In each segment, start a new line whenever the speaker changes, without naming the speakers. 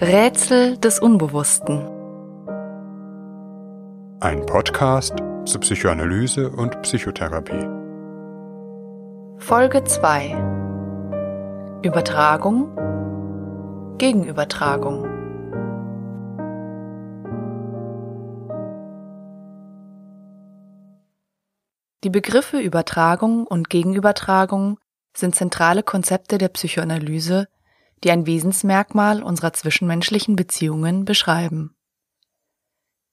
Rätsel des Unbewussten.
Ein Podcast zur Psychoanalyse und Psychotherapie.
Folge 2. Übertragung. Gegenübertragung. Die Begriffe Übertragung und Gegenübertragung sind zentrale Konzepte der Psychoanalyse, die ein Wesensmerkmal unserer zwischenmenschlichen Beziehungen beschreiben.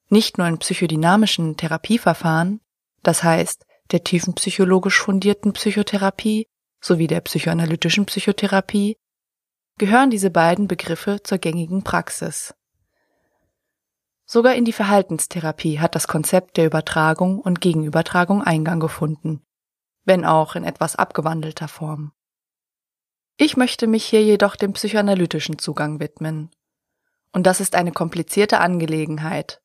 Nicht nur in psychodynamischen Therapieverfahren, das heißt der tiefenpsychologisch fundierten Psychotherapie sowie der psychoanalytischen Psychotherapie, gehören diese beiden Begriffe zur gängigen Praxis. Sogar in die Verhaltenstherapie hat das Konzept der Übertragung und Gegenübertragung Eingang gefunden, wenn auch in etwas abgewandelter Form. Ich möchte mich hier jedoch dem psychoanalytischen Zugang widmen. Und das ist eine komplizierte Angelegenheit.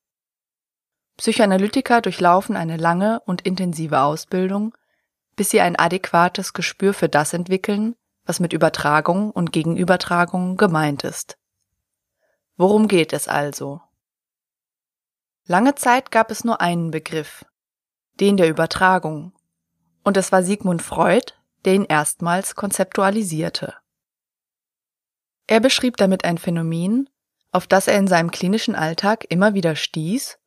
Psychoanalytiker durchlaufen eine lange und intensive Ausbildung, bis sie ein adäquates Gespür für das entwickeln, was mit Übertragung und Gegenübertragung gemeint ist. Worum geht es also? Lange Zeit gab es nur einen Begriff, den der Übertragung, und es war Sigmund Freud, der ihn erstmals konzeptualisierte. Er beschrieb damit ein Phänomen, auf das er in seinem klinischen Alltag immer wieder stieß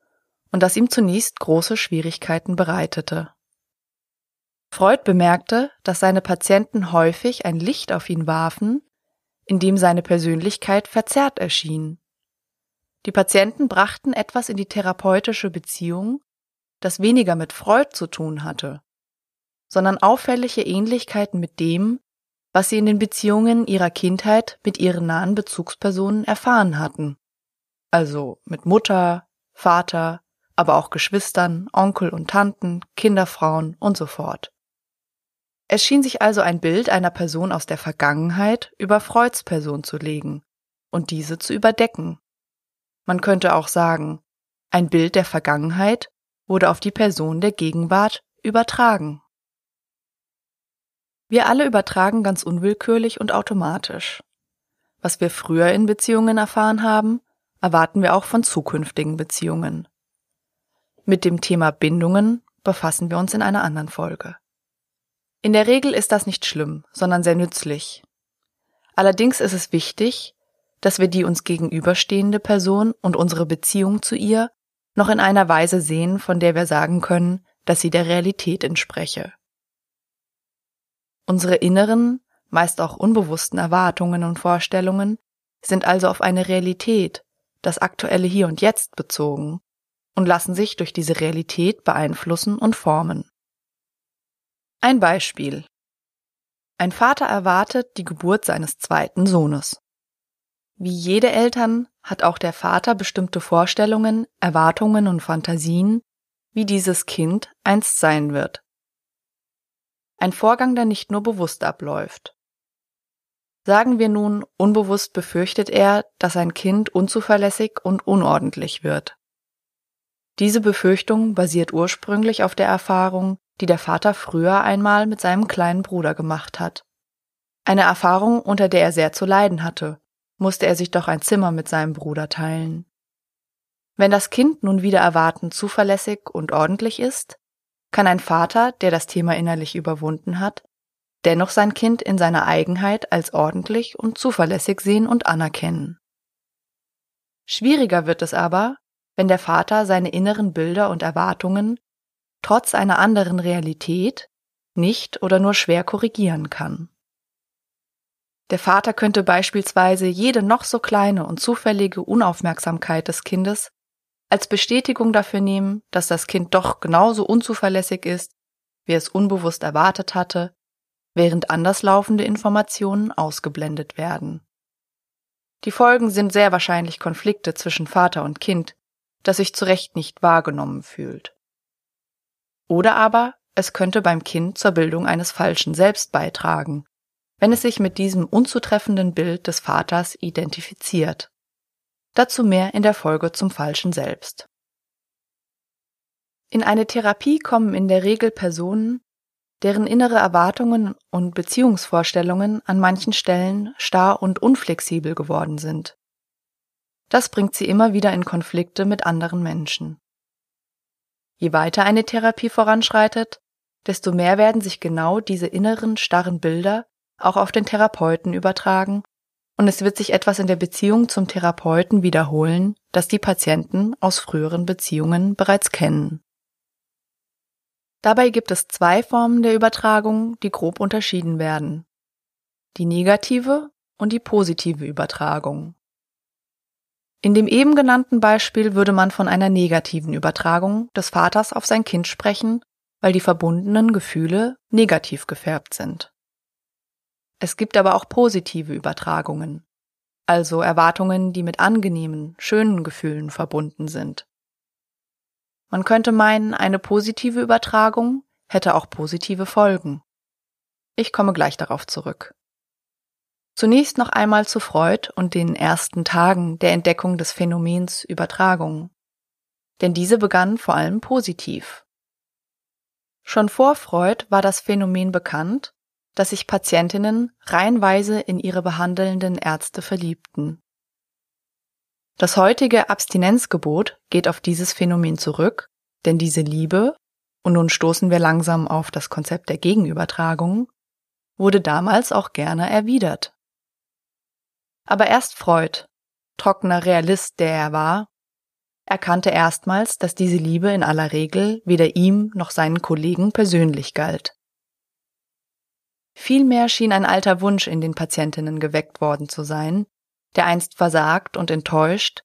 und das ihm zunächst große Schwierigkeiten bereitete. Freud bemerkte, dass seine Patienten häufig ein Licht auf ihn warfen, in dem seine Persönlichkeit verzerrt erschien. Die Patienten brachten etwas in die therapeutische Beziehung, das weniger mit Freud zu tun hatte, sondern auffällige Ähnlichkeiten mit dem, was sie in den Beziehungen ihrer Kindheit mit ihren nahen Bezugspersonen erfahren hatten. Also mit Mutter, Vater, aber auch Geschwistern, Onkel und Tanten, Kinderfrauen und so fort. Es schien sich also ein Bild einer Person aus der Vergangenheit über Freuds Person zu legen und diese zu überdecken. Man könnte auch sagen, ein Bild der Vergangenheit wurde auf die Person der Gegenwart übertragen. Wir alle übertragen ganz unwillkürlich und automatisch. Was wir früher in Beziehungen erfahren haben, erwarten wir auch von zukünftigen Beziehungen. Mit dem Thema Bindungen befassen wir uns in einer anderen Folge. In der Regel ist das nicht schlimm, sondern sehr nützlich. Allerdings ist es wichtig, dass wir die uns gegenüberstehende Person und unsere Beziehung zu ihr noch in einer Weise sehen, von der wir sagen können, dass sie der Realität entspreche. Unsere inneren, meist auch unbewussten Erwartungen und Vorstellungen sind also auf eine Realität, das aktuelle Hier und Jetzt bezogen und lassen sich durch diese Realität beeinflussen und formen. Ein Beispiel. Ein Vater erwartet die Geburt seines zweiten Sohnes. Wie jede Eltern hat auch der Vater bestimmte Vorstellungen, Erwartungen und Fantasien, wie dieses Kind einst sein wird. Ein Vorgang, der nicht nur bewusst abläuft. Sagen wir nun, unbewusst befürchtet er, dass ein Kind unzuverlässig und unordentlich wird. Diese Befürchtung basiert ursprünglich auf der Erfahrung, die der Vater früher einmal mit seinem kleinen Bruder gemacht hat. Eine Erfahrung, unter der er sehr zu leiden hatte, musste er sich doch ein Zimmer mit seinem Bruder teilen. Wenn das Kind nun wieder erwarten zuverlässig und ordentlich ist, kann ein Vater, der das Thema innerlich überwunden hat, dennoch sein Kind in seiner Eigenheit als ordentlich und zuverlässig sehen und anerkennen. Schwieriger wird es aber, wenn der Vater seine inneren Bilder und Erwartungen trotz einer anderen Realität nicht oder nur schwer korrigieren kann. Der Vater könnte beispielsweise jede noch so kleine und zufällige Unaufmerksamkeit des Kindes als Bestätigung dafür nehmen, dass das Kind doch genauso unzuverlässig ist, wie es unbewusst erwartet hatte, während anderslaufende Informationen ausgeblendet werden. Die Folgen sind sehr wahrscheinlich Konflikte zwischen Vater und Kind, das sich zu Recht nicht wahrgenommen fühlt. Oder aber es könnte beim Kind zur Bildung eines falschen Selbst beitragen, wenn es sich mit diesem unzutreffenden Bild des Vaters identifiziert. Dazu mehr in der Folge zum falschen Selbst. In eine Therapie kommen in der Regel Personen, deren innere Erwartungen und Beziehungsvorstellungen an manchen Stellen starr und unflexibel geworden sind. Das bringt sie immer wieder in Konflikte mit anderen Menschen. Je weiter eine Therapie voranschreitet, desto mehr werden sich genau diese inneren starren Bilder auch auf den Therapeuten übertragen und es wird sich etwas in der Beziehung zum Therapeuten wiederholen, das die Patienten aus früheren Beziehungen bereits kennen. Dabei gibt es zwei Formen der Übertragung, die grob unterschieden werden. Die negative und die positive Übertragung. In dem eben genannten Beispiel würde man von einer negativen Übertragung des Vaters auf sein Kind sprechen, weil die verbundenen Gefühle negativ gefärbt sind. Es gibt aber auch positive Übertragungen, also Erwartungen, die mit angenehmen, schönen Gefühlen verbunden sind. Man könnte meinen, eine positive Übertragung hätte auch positive Folgen. Ich komme gleich darauf zurück. Zunächst noch einmal zu Freud und den ersten Tagen der Entdeckung des Phänomens Übertragung. Denn diese begann vor allem positiv. Schon vor Freud war das Phänomen bekannt, dass sich Patientinnen reihenweise in ihre behandelnden Ärzte verliebten. Das heutige Abstinenzgebot geht auf dieses Phänomen zurück, denn diese Liebe, und nun stoßen wir langsam auf das Konzept der Gegenübertragung, wurde damals auch gerne erwidert. Aber erst Freud, trockener Realist, der er war, erkannte erstmals, dass diese Liebe in aller Regel weder ihm noch seinen Kollegen persönlich galt. Vielmehr schien ein alter Wunsch in den Patientinnen geweckt worden zu sein, der einst versagt und enttäuscht,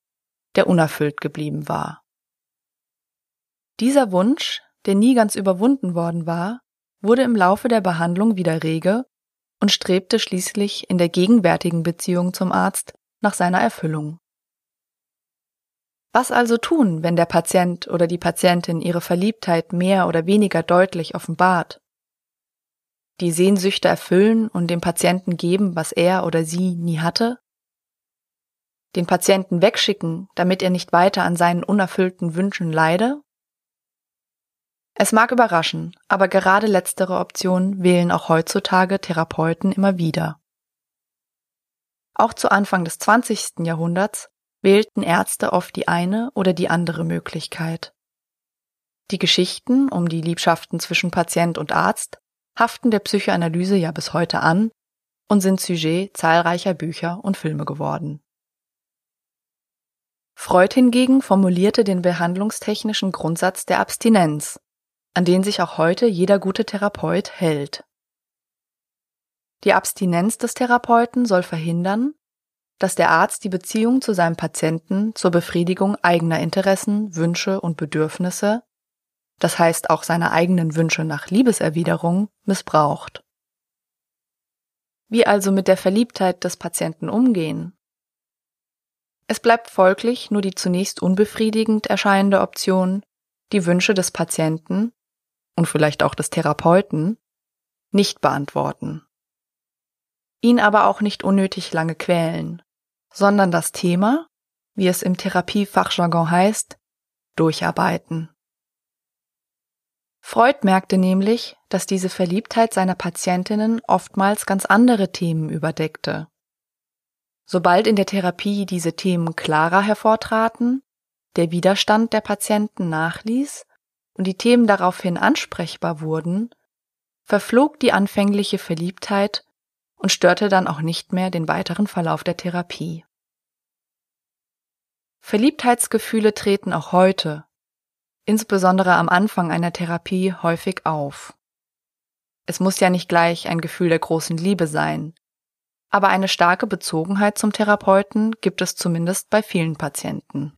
der unerfüllt geblieben war. Dieser Wunsch, der nie ganz überwunden worden war, wurde im Laufe der Behandlung wieder rege und strebte schließlich in der gegenwärtigen Beziehung zum Arzt nach seiner Erfüllung. Was also tun, wenn der Patient oder die Patientin ihre Verliebtheit mehr oder weniger deutlich offenbart? Die Sehnsüchte erfüllen und dem Patienten geben, was er oder sie nie hatte? Den Patienten wegschicken, damit er nicht weiter an seinen unerfüllten Wünschen leide? Es mag überraschen, aber gerade letztere Option wählen auch heutzutage Therapeuten immer wieder. Auch zu Anfang des 20. Jahrhunderts wählten Ärzte oft die eine oder die andere Möglichkeit. Die Geschichten um die Liebschaften zwischen Patient und Arzt haften der Psychoanalyse ja bis heute an und sind Sujet zahlreicher Bücher und Filme geworden. Freud hingegen formulierte den behandlungstechnischen Grundsatz der Abstinenz, an den sich auch heute jeder gute Therapeut hält. Die Abstinenz des Therapeuten soll verhindern, dass der Arzt die Beziehung zu seinem Patienten zur Befriedigung eigener Interessen, Wünsche und Bedürfnisse, das heißt auch seiner eigenen Wünsche nach Liebeserwiderung, missbraucht. Wie also mit der Verliebtheit des Patienten umgehen? Es bleibt folglich nur die zunächst unbefriedigend erscheinende Option, die Wünsche des Patienten und vielleicht auch des Therapeuten nicht beantworten. Ihn aber auch nicht unnötig lange quälen, sondern das Thema, wie es im Therapiefachjargon heißt, durcharbeiten. Freud merkte nämlich, dass diese Verliebtheit seiner Patientinnen oftmals ganz andere Themen überdeckte. Sobald in der Therapie diese Themen klarer hervortraten, der Widerstand der Patienten nachließ und die Themen daraufhin ansprechbar wurden, verflog die anfängliche Verliebtheit und störte dann auch nicht mehr den weiteren Verlauf der Therapie. Verliebtheitsgefühle treten auch heute, insbesondere am Anfang einer Therapie, häufig auf. Es muss ja nicht gleich ein Gefühl der großen Liebe sein, aber eine starke Bezogenheit zum Therapeuten gibt es zumindest bei vielen Patienten.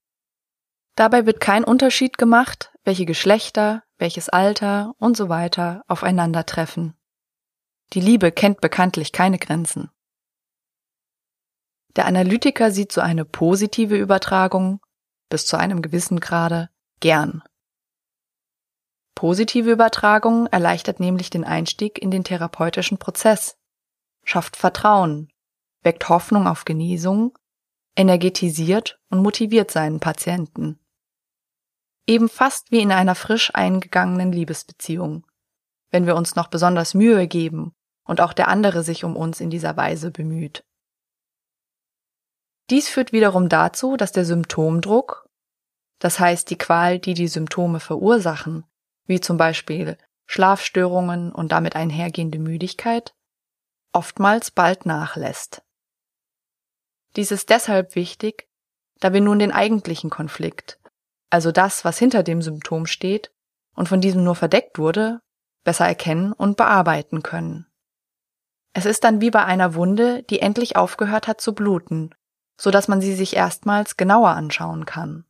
Dabei wird kein Unterschied gemacht, welche Geschlechter, welches Alter und so weiter aufeinandertreffen. Die Liebe kennt bekanntlich keine Grenzen. Der Analytiker sieht so eine positive Übertragung, bis zu einem gewissen Grade, gern. Positive Übertragung erleichtert nämlich den Einstieg in den therapeutischen Prozess, schafft Vertrauen, weckt Hoffnung auf Genesung, energetisiert und motiviert seinen Patienten. Eben fast wie in einer frisch eingegangenen Liebesbeziehung, wenn wir uns noch besonders Mühe geben und auch der andere sich um uns in dieser Weise bemüht. Dies führt wiederum dazu, dass der Symptomdruck, das heißt die Qual, die die Symptome verursachen, wie zum Beispiel Schlafstörungen und damit einhergehende Müdigkeit, oftmals bald nachlässt. Dies ist deshalb wichtig, da wir nun den eigentlichen Konflikt, also das, was hinter dem Symptom steht und von diesem nur verdeckt wurde, besser erkennen und bearbeiten können. Es ist dann wie bei einer Wunde, die endlich aufgehört hat zu bluten, so dass man sie sich erstmals genauer anschauen kann.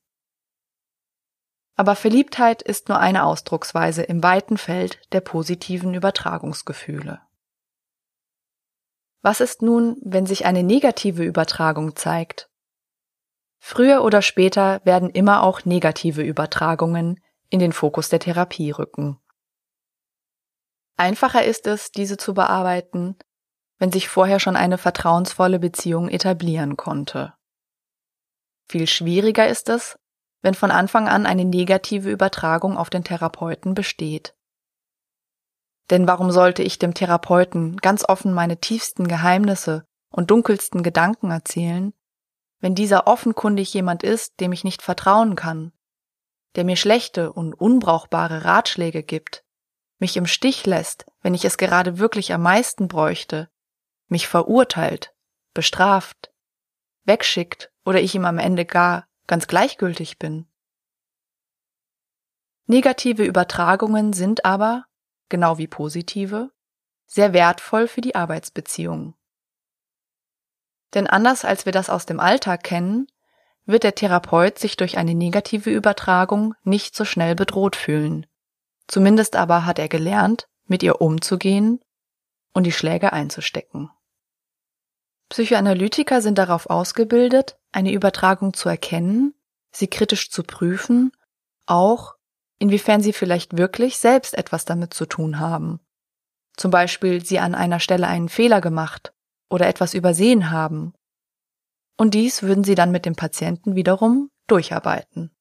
Aber Verliebtheit ist nur eine Ausdrucksweise im weiten Feld der positiven Übertragungsgefühle. Was ist nun, wenn sich eine negative Übertragung zeigt? Früher oder später werden immer auch negative Übertragungen in den Fokus der Therapie rücken. Einfacher ist es, diese zu bearbeiten, wenn sich vorher schon eine vertrauensvolle Beziehung etablieren konnte. Viel schwieriger ist es, wenn von Anfang an eine negative Übertragung auf den Therapeuten besteht. Denn warum sollte ich dem Therapeuten ganz offen meine tiefsten Geheimnisse und dunkelsten Gedanken erzählen, wenn dieser offenkundig jemand ist, dem ich nicht vertrauen kann, der mir schlechte und unbrauchbare Ratschläge gibt, mich im Stich lässt, wenn ich es gerade wirklich am meisten bräuchte, mich verurteilt, bestraft, wegschickt oder ich ihm am Ende gar ganz gleichgültig bin. Negative Übertragungen sind aber, genau wie positive, sehr wertvoll für die Arbeitsbeziehung. Denn anders als wir das aus dem Alltag kennen, wird der Therapeut sich durch eine negative Übertragung nicht so schnell bedroht fühlen. Zumindest aber hat er gelernt, mit ihr umzugehen und die Schläge einzustecken. Psychoanalytiker sind darauf ausgebildet, eine Übertragung zu erkennen, sie kritisch zu prüfen, auch inwiefern sie vielleicht wirklich selbst etwas damit zu tun haben. Zum Beispiel sie an einer Stelle einen Fehler gemacht oder etwas übersehen haben. Und dies würden sie dann mit dem Patienten wiederum durcharbeiten.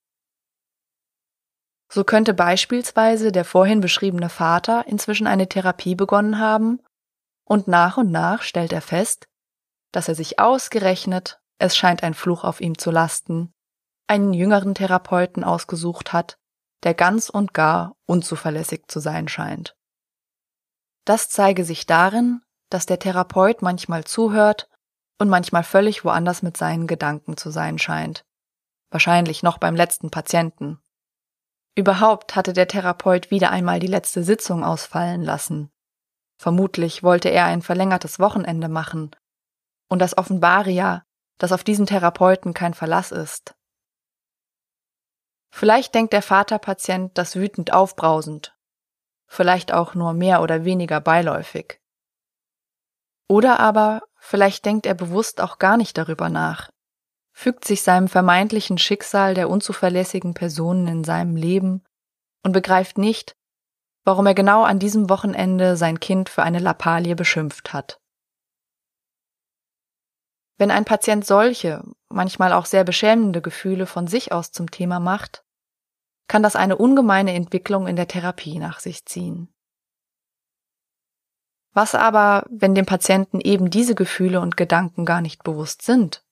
So könnte beispielsweise der vorhin beschriebene Vater inzwischen eine Therapie begonnen haben und nach und nach stellt er fest, dass er sich ausgerechnet, es scheint ein Fluch auf ihm zu lasten, einen jüngeren Therapeuten ausgesucht hat, der ganz und gar unzuverlässig zu sein scheint. Das zeige sich darin, dass der Therapeut manchmal zuhört und manchmal völlig woanders mit seinen Gedanken zu sein scheint. Wahrscheinlich noch beim letzten Patienten. Überhaupt hatte der Therapeut wieder einmal die letzte Sitzung ausfallen lassen. Vermutlich wollte er ein verlängertes Wochenende machen und das offenbare ja, dass auf diesen Therapeuten kein Verlass ist. Vielleicht denkt der Vaterpatient das wütend aufbrausend, vielleicht auch nur mehr oder weniger beiläufig. Oder aber vielleicht denkt er bewusst auch gar nicht darüber nach, fügt sich seinem vermeintlichen Schicksal der unzuverlässigen Personen in seinem Leben und begreift nicht, warum er genau an diesem Wochenende sein Kind für eine Lappalie beschimpft hat. Wenn ein Patient solche, manchmal auch sehr beschämende Gefühle von sich aus zum Thema macht, kann das eine ungemeine Entwicklung in der Therapie nach sich ziehen. Was aber, wenn dem Patienten eben diese Gefühle und Gedanken gar nicht bewusst sind?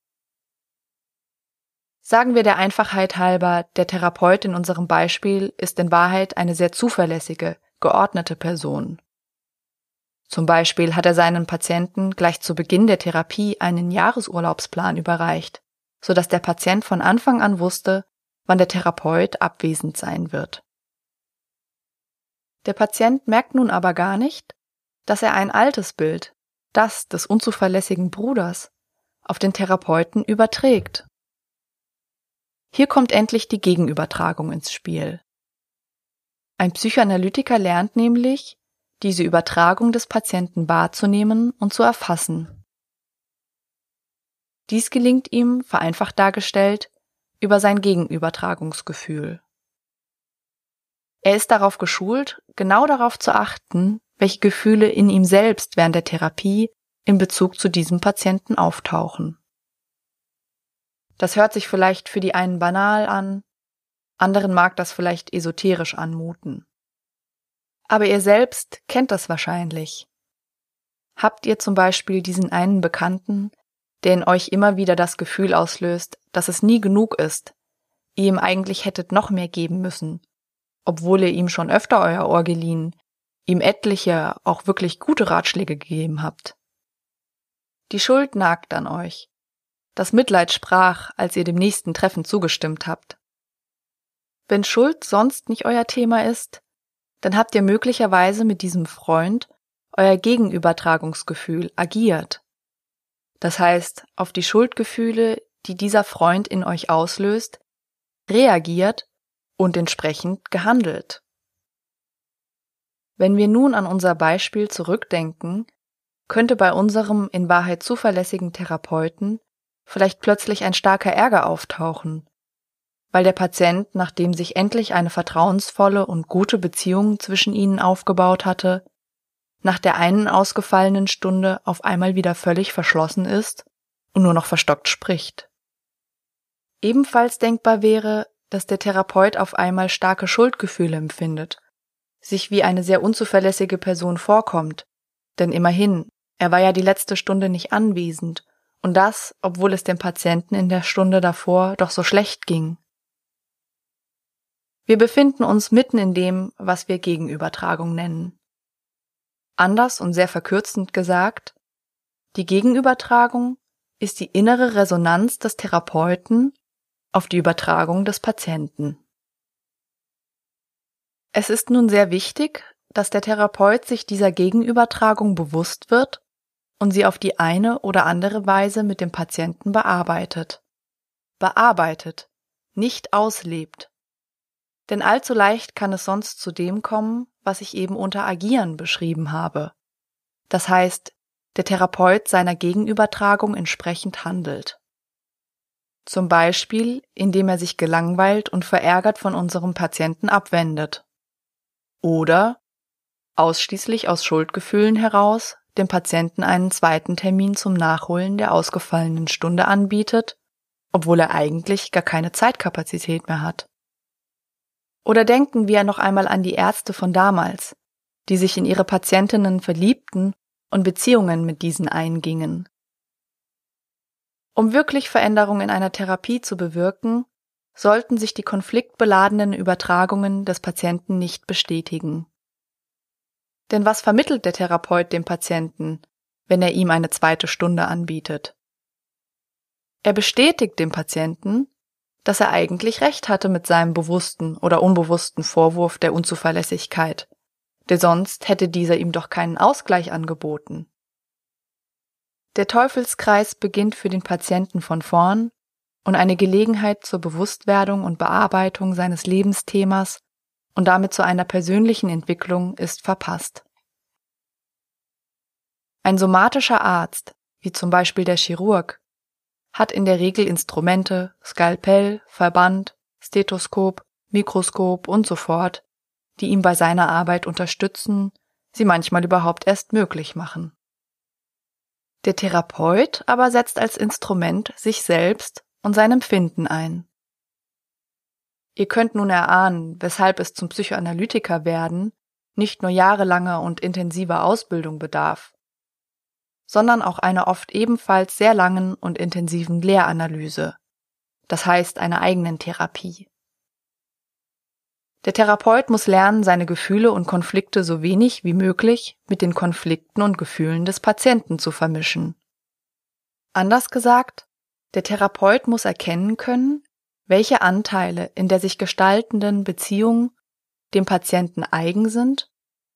Sagen wir der Einfachheit halber, der Therapeut in unserem Beispiel ist in Wahrheit eine sehr zuverlässige, geordnete Person. Zum Beispiel hat er seinen Patienten gleich zu Beginn der Therapie einen Jahresurlaubsplan überreicht, so dass der Patient von Anfang an wusste, wann der Therapeut abwesend sein wird. Der Patient merkt nun aber gar nicht, dass er ein altes Bild, das des unzuverlässigen Bruders, auf den Therapeuten überträgt. Hier kommt endlich die Gegenübertragung ins Spiel. Ein Psychoanalytiker lernt nämlich, diese Übertragung des Patienten wahrzunehmen und zu erfassen. Dies gelingt ihm, vereinfacht dargestellt, über sein Gegenübertragungsgefühl. Er ist darauf geschult, genau darauf zu achten, welche Gefühle in ihm selbst während der Therapie in Bezug zu diesem Patienten auftauchen. Das hört sich vielleicht für die einen banal an, anderen mag das vielleicht esoterisch anmuten. Aber ihr selbst kennt das wahrscheinlich. Habt ihr zum Beispiel diesen einen Bekannten, der in euch immer wieder das Gefühl auslöst, dass es nie genug ist, ihr ihm eigentlich hättet noch mehr geben müssen, obwohl ihr ihm schon öfter euer Ohr geliehen, ihm etliche, auch wirklich gute Ratschläge gegeben habt. Die Schuld nagt an euch. Das Mitleid sprach, als ihr dem nächsten Treffen zugestimmt habt. Wenn Schuld sonst nicht euer Thema ist, dann habt ihr möglicherweise mit diesem Freund euer Gegenübertragungsgefühl agiert. Das heißt, auf die Schuldgefühle, die dieser Freund in euch auslöst, reagiert und entsprechend gehandelt. Wenn wir nun an unser Beispiel zurückdenken, könnte bei unserem in Wahrheit zuverlässigen Therapeuten vielleicht plötzlich ein starker Ärger auftauchen, weil der Patient, nachdem sich endlich eine vertrauensvolle und gute Beziehung zwischen ihnen aufgebaut hatte, nach der einen ausgefallenen Stunde auf einmal wieder völlig verschlossen ist und nur noch verstockt spricht. Ebenfalls denkbar wäre, dass der Therapeut auf einmal starke Schuldgefühle empfindet, sich wie eine sehr unzuverlässige Person vorkommt, denn immerhin, er war ja die letzte Stunde nicht anwesend, und das, obwohl es dem Patienten in der Stunde davor doch so schlecht ging. Wir befinden uns mitten in dem, was wir Gegenübertragung nennen. Anders und sehr verkürzend gesagt, die Gegenübertragung ist die innere Resonanz des Therapeuten auf die Übertragung des Patienten. Es ist nun sehr wichtig, dass der Therapeut sich dieser Gegenübertragung bewusst wird und sie auf die eine oder andere Weise mit dem Patienten bearbeitet. Bearbeitet, nicht auslebt. Denn allzu leicht kann es sonst zu dem kommen, was ich eben unter Agieren beschrieben habe. Das heißt, der Therapeut seiner Gegenübertragung entsprechend handelt. Zum Beispiel, indem er sich gelangweilt und verärgert von unserem Patienten abwendet. Oder ausschließlich aus Schuldgefühlen heraus dem Patienten einen zweiten Termin zum Nachholen der ausgefallenen Stunde anbietet, obwohl er eigentlich gar keine Zeitkapazität mehr hat. Oder denken wir noch einmal an die Ärzte von damals, die sich in ihre Patientinnen verliebten und Beziehungen mit diesen eingingen. Um wirklich Veränderungen in einer Therapie zu bewirken, sollten sich die konfliktbeladenen Übertragungen des Patienten nicht bestätigen. Denn was vermittelt der Therapeut dem Patienten, wenn er ihm eine zweite Stunde anbietet? Er bestätigt dem Patienten, dass er eigentlich recht hatte mit seinem bewussten oder unbewussten Vorwurf der Unzuverlässigkeit, denn sonst hätte dieser ihm doch keinen Ausgleich angeboten. Der Teufelskreis beginnt für den Patienten von vorn und eine Gelegenheit zur Bewusstwerdung und Bearbeitung seines Lebensthemas und damit zu einer persönlichen Entwicklung ist verpasst. Ein somatischer Arzt, wie zum Beispiel der Chirurg, hat in der Regel Instrumente, Skalpell, Verband, Stethoskop, Mikroskop und so fort, die ihm bei seiner Arbeit unterstützen, sie manchmal überhaupt erst möglich machen. Der Therapeut aber setzt als Instrument sich selbst und sein Empfinden ein. Ihr könnt nun erahnen, weshalb es zum Psychoanalytiker werden nicht nur jahrelanger und intensiver Ausbildung bedarf, sondern auch einer oft ebenfalls sehr langen und intensiven Lehranalyse, das heißt einer eigenen Therapie. Der Therapeut muss lernen, seine Gefühle und Konflikte so wenig wie möglich mit den Konflikten und Gefühlen des Patienten zu vermischen. Anders gesagt, der Therapeut muss erkennen können, welche Anteile in der sich gestaltenden Beziehung dem Patienten eigen sind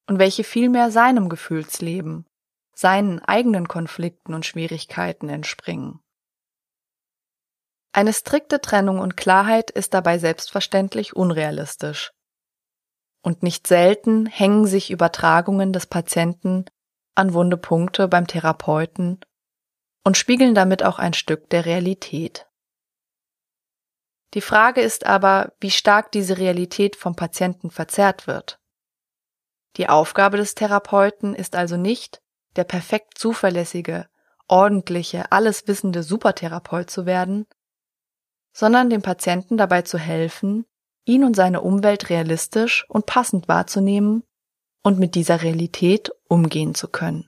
und welche vielmehr seinem Gefühlsleben, seinen eigenen Konflikten und Schwierigkeiten entspringen. Eine strikte Trennung und Klarheit ist dabei selbstverständlich unrealistisch. Und nicht selten hängen sich Übertragungen des Patienten an wunde Punkte beim Therapeuten und spiegeln damit auch ein Stück der Realität. Die Frage ist aber, wie stark diese Realität vom Patienten verzerrt wird. Die Aufgabe des Therapeuten ist also nicht, der perfekt zuverlässige, ordentliche, alleswissende Supertherapeut zu werden, sondern dem Patienten dabei zu helfen, ihn und seine Umwelt realistisch und passend wahrzunehmen und mit dieser Realität umgehen zu können.